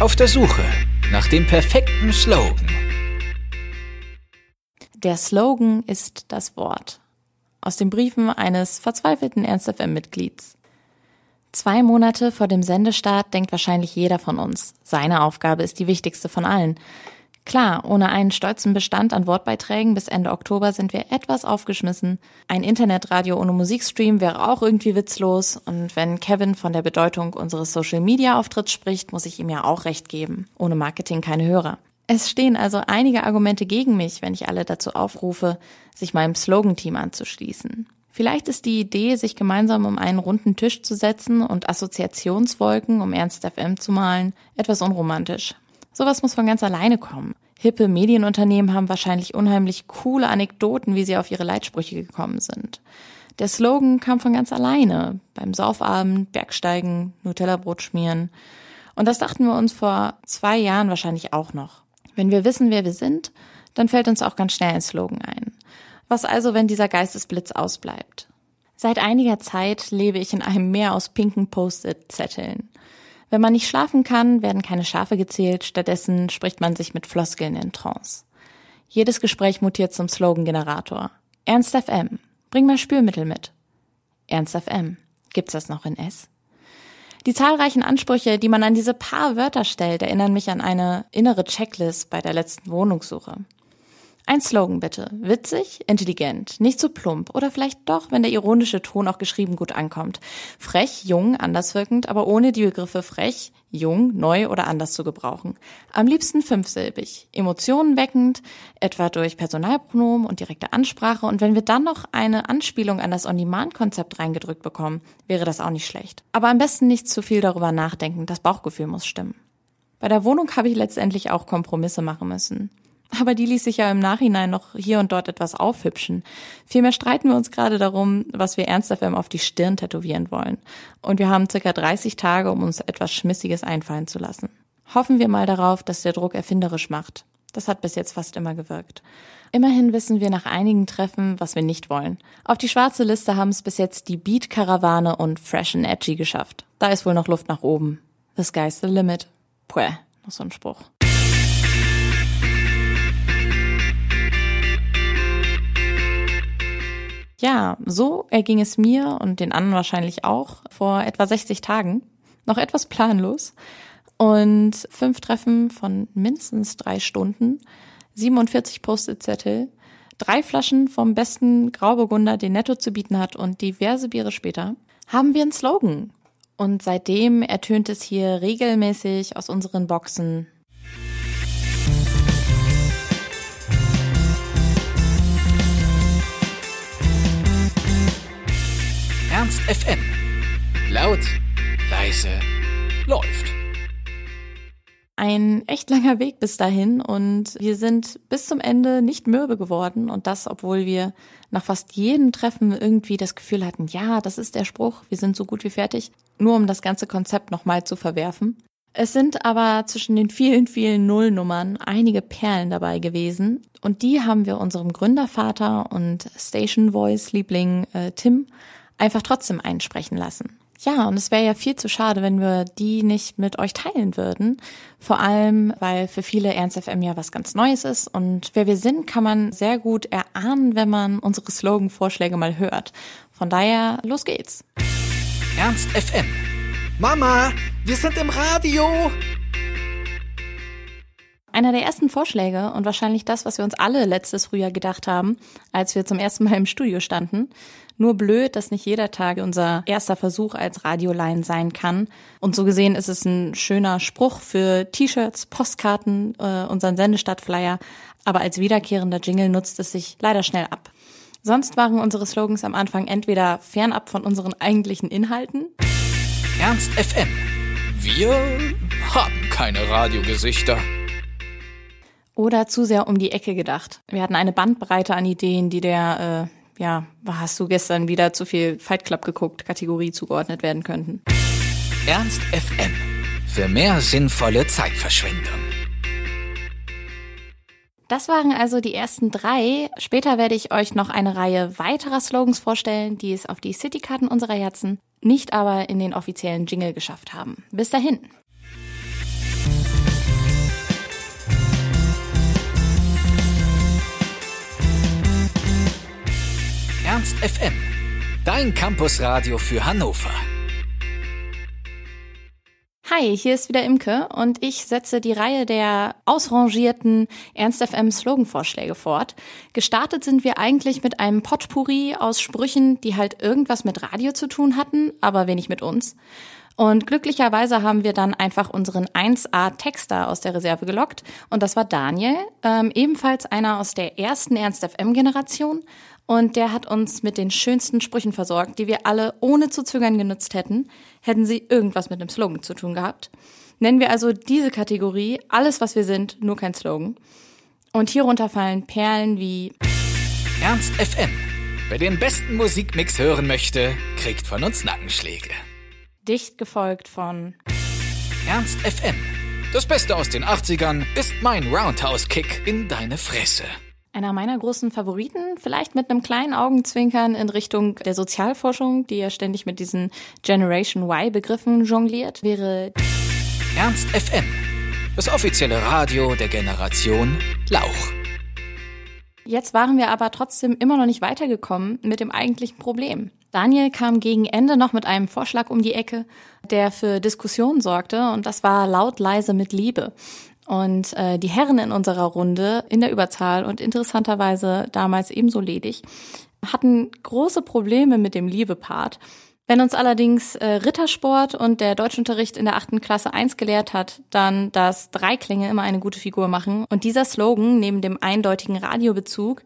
Auf der Suche nach dem perfekten Slogan. Der Slogan ist das Wort. Aus den Briefen eines verzweifelten Ernst FM-Mitglieds. Zwei Monate vor dem Sendestart denkt wahrscheinlich jeder von uns. Seine Aufgabe ist die wichtigste von allen. Klar, ohne einen stolzen Bestand an Wortbeiträgen bis Ende Oktober sind wir etwas aufgeschmissen. Ein Internetradio ohne Musikstream wäre auch irgendwie witzlos. Und wenn Kevin von der Bedeutung unseres Social-Media-Auftritts spricht, muss ich ihm ja auch recht geben. Ohne Marketing keine Hörer. Es stehen also einige Argumente gegen mich, wenn ich alle dazu aufrufe, sich meinem Slogan-Team anzuschließen. Vielleicht ist die Idee, sich gemeinsam um einen runden Tisch zu setzen und Assoziationswolken um Ernst FM zu malen, etwas unromantisch. Sowas muss von ganz alleine kommen. Hippe Medienunternehmen haben wahrscheinlich unheimlich coole Anekdoten, wie sie auf ihre Leitsprüche gekommen sind. Der Slogan kam von ganz alleine. Beim Saufabend, Bergsteigen, Nutella-Brot schmieren. Und das dachten wir uns vor zwei Jahren wahrscheinlich auch noch. Wenn wir wissen, wer wir sind, dann fällt uns auch ganz schnell ein Slogan ein. Was also, wenn dieser Geistesblitz ausbleibt? Seit einiger Zeit lebe ich in einem Meer aus pinken Post-it-Zetteln. Wenn man nicht schlafen kann, werden keine Schafe gezählt, stattdessen spricht man sich mit Floskeln in Trance. Jedes Gespräch mutiert zum Slogan-Generator. Ernst FM, bring mal Spülmittel mit. Ernst FM, gibt's das noch in S? Die zahlreichen Ansprüche, die man an diese paar Wörter stellt, erinnern mich an eine innere Checklist bei der letzten Wohnungssuche. Ein Slogan bitte. Witzig, intelligent, nicht zu plump oder vielleicht doch, wenn der ironische Ton auch geschrieben gut ankommt. Frech, jung, anderswirkend, aber ohne die Begriffe frech, jung, neu oder anders zu gebrauchen. Am liebsten fünfsilbig, Emotionen weckend, etwa durch Personalpronomen und direkte Ansprache und wenn wir dann noch eine Anspielung an das On-Demand-Konzept reingedrückt bekommen, wäre das auch nicht schlecht. Aber am besten nicht zu viel darüber nachdenken, das Bauchgefühl muss stimmen. Bei der Wohnung habe ich letztendlich auch Kompromisse machen müssen. Aber die ließ sich ja im Nachhinein noch hier und dort etwas aufhübschen. Vielmehr streiten wir uns gerade darum, was wir ernst FM auf die Stirn tätowieren wollen. Und wir haben circa 30 Tage, um uns etwas Schmissiges einfallen zu lassen. Hoffen wir mal darauf, dass der Druck erfinderisch macht. Das hat bis jetzt fast immer gewirkt. Immerhin wissen wir nach einigen Treffen, was wir nicht wollen. Auf die schwarze Liste haben es bis jetzt die Beat-Karawane und Fresh and Edgy geschafft. Da ist wohl noch Luft nach oben. The sky's the limit. Puh, noch so ein Spruch. Ja, so erging es mir und den anderen wahrscheinlich auch vor etwa 60 Tagen. Noch etwas planlos. Und fünf Treffen von mindestens drei Stunden, 47 Post-it-Zettel, drei Flaschen vom besten Grauburgunder, den Netto zu bieten hat und diverse Biere später, haben wir einen Slogan. Und seitdem ertönt es hier regelmäßig aus unseren Boxen FM. Laut, leise, läuft. Ein echt langer Weg bis dahin und wir sind bis zum Ende nicht mürbe geworden und das, obwohl wir nach fast jedem Treffen irgendwie das Gefühl hatten, ja, das ist der Spruch, wir sind so gut wie fertig, nur um das ganze Konzept nochmal zu verwerfen. Es sind aber zwischen den vielen, vielen Nullnummern einige Perlen dabei gewesen und die haben wir unserem Gründervater und Station Voice Liebling äh, Tim einfach trotzdem einsprechen lassen. Ja, und es wäre ja viel zu schade, wenn wir die nicht mit euch teilen würden. Vor allem, weil für viele Ernst FM ja was ganz Neues ist. Und wer wir sind, kann man sehr gut erahnen, wenn man unsere Slogan-Vorschläge mal hört. Von daher, los geht's. Ernst FM. Mama, wir sind im Radio. Einer der ersten Vorschläge und wahrscheinlich das, was wir uns alle letztes Frühjahr gedacht haben, als wir zum ersten Mal im Studio standen. Nur blöd, dass nicht jeder Tag unser erster Versuch als Radioline sein kann. Und so gesehen ist es ein schöner Spruch für T-Shirts, Postkarten, äh, unseren Sendestadtflyer. Aber als wiederkehrender Jingle nutzt es sich leider schnell ab. Sonst waren unsere Slogans am Anfang entweder fernab von unseren eigentlichen Inhalten. Ernst FM. Wir haben keine Radiogesichter oder zu sehr um die Ecke gedacht. Wir hatten eine Bandbreite an Ideen, die der, äh, ja, hast du gestern wieder zu viel Fight Club geguckt, Kategorie zugeordnet werden könnten. Ernst FM. Für mehr sinnvolle Zeitverschwendung. Das waren also die ersten drei. Später werde ich euch noch eine Reihe weiterer Slogans vorstellen, die es auf die Citykarten unserer Herzen, nicht aber in den offiziellen Jingle geschafft haben. Bis dahin. FM. Dein Campusradio für Hannover. Hi, hier ist wieder Imke und ich setze die Reihe der ausrangierten Ernst FM Sloganvorschläge fort. Gestartet sind wir eigentlich mit einem Potpourri aus Sprüchen, die halt irgendwas mit Radio zu tun hatten, aber wenig mit uns. Und glücklicherweise haben wir dann einfach unseren 1A-Texter aus der Reserve gelockt. Und das war Daniel, ähm, ebenfalls einer aus der ersten Ernst FM-Generation. Und der hat uns mit den schönsten Sprüchen versorgt, die wir alle ohne zu zögern genutzt hätten, hätten sie irgendwas mit einem Slogan zu tun gehabt. Nennen wir also diese Kategorie alles, was wir sind, nur kein Slogan. Und hierunter fallen Perlen wie Ernst FM. Wer den besten Musikmix hören möchte, kriegt von uns Nackenschläge dicht gefolgt von Ernst FM. Das Beste aus den 80ern ist mein Roundhouse-Kick in deine Fresse. Einer meiner großen Favoriten, vielleicht mit einem kleinen Augenzwinkern in Richtung der Sozialforschung, die ja ständig mit diesen Generation Y-Begriffen jongliert, wäre Ernst FM. Das offizielle Radio der Generation Lauch. Jetzt waren wir aber trotzdem immer noch nicht weitergekommen mit dem eigentlichen Problem. Daniel kam gegen Ende noch mit einem Vorschlag um die Ecke, der für Diskussionen sorgte, und das war laut leise mit Liebe. Und äh, die Herren in unserer Runde, in der Überzahl und interessanterweise damals ebenso ledig, hatten große Probleme mit dem Liebe-Part. Wenn uns allerdings äh, Rittersport und der Deutschunterricht in der achten Klasse eins gelehrt hat, dann, dass Dreiklänge immer eine gute Figur machen und dieser Slogan neben dem eindeutigen Radiobezug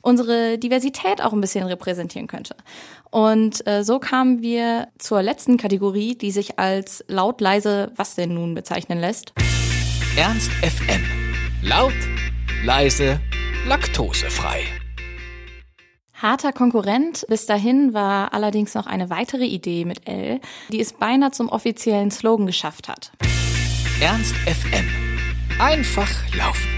unsere Diversität auch ein bisschen repräsentieren könnte. Und äh, so kamen wir zur letzten Kategorie, die sich als laut leise was denn nun bezeichnen lässt. Ernst FM. Laut, leise, laktosefrei. Harter Konkurrent bis dahin war allerdings noch eine weitere Idee mit L, die es beinahe zum offiziellen Slogan geschafft hat. Ernst FM. Einfach laufen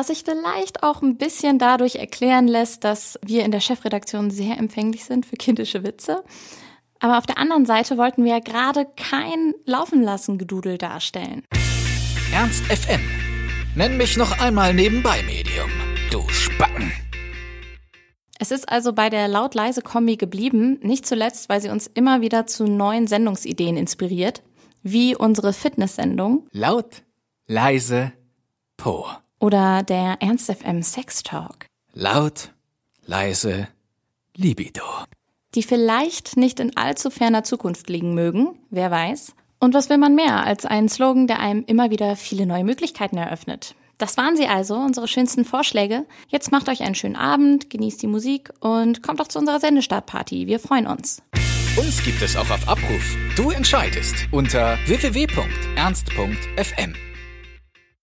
Was sich vielleicht auch ein bisschen dadurch erklären lässt, dass wir in der Chefredaktion sehr empfänglich sind für kindische Witze. Aber auf der anderen Seite wollten wir ja gerade kein Laufen lassen Gedudel darstellen. Ernst FM. Nenn mich noch einmal nebenbei Medium. Du Spacken. Es ist also bei der laut-leise-Kombi geblieben, nicht zuletzt, weil sie uns immer wieder zu neuen Sendungsideen inspiriert, wie unsere Fitnesssendung. Laut, leise, po. Oder der Ernst FM Sex Talk. Laut, leise, Libido. Die vielleicht nicht in allzu ferner Zukunft liegen mögen, wer weiß. Und was will man mehr als einen Slogan, der einem immer wieder viele neue Möglichkeiten eröffnet? Das waren sie also, unsere schönsten Vorschläge. Jetzt macht euch einen schönen Abend, genießt die Musik und kommt doch zu unserer Sendestartparty. Wir freuen uns. Uns gibt es auch auf Abruf. Du entscheidest unter www.ernst.fm.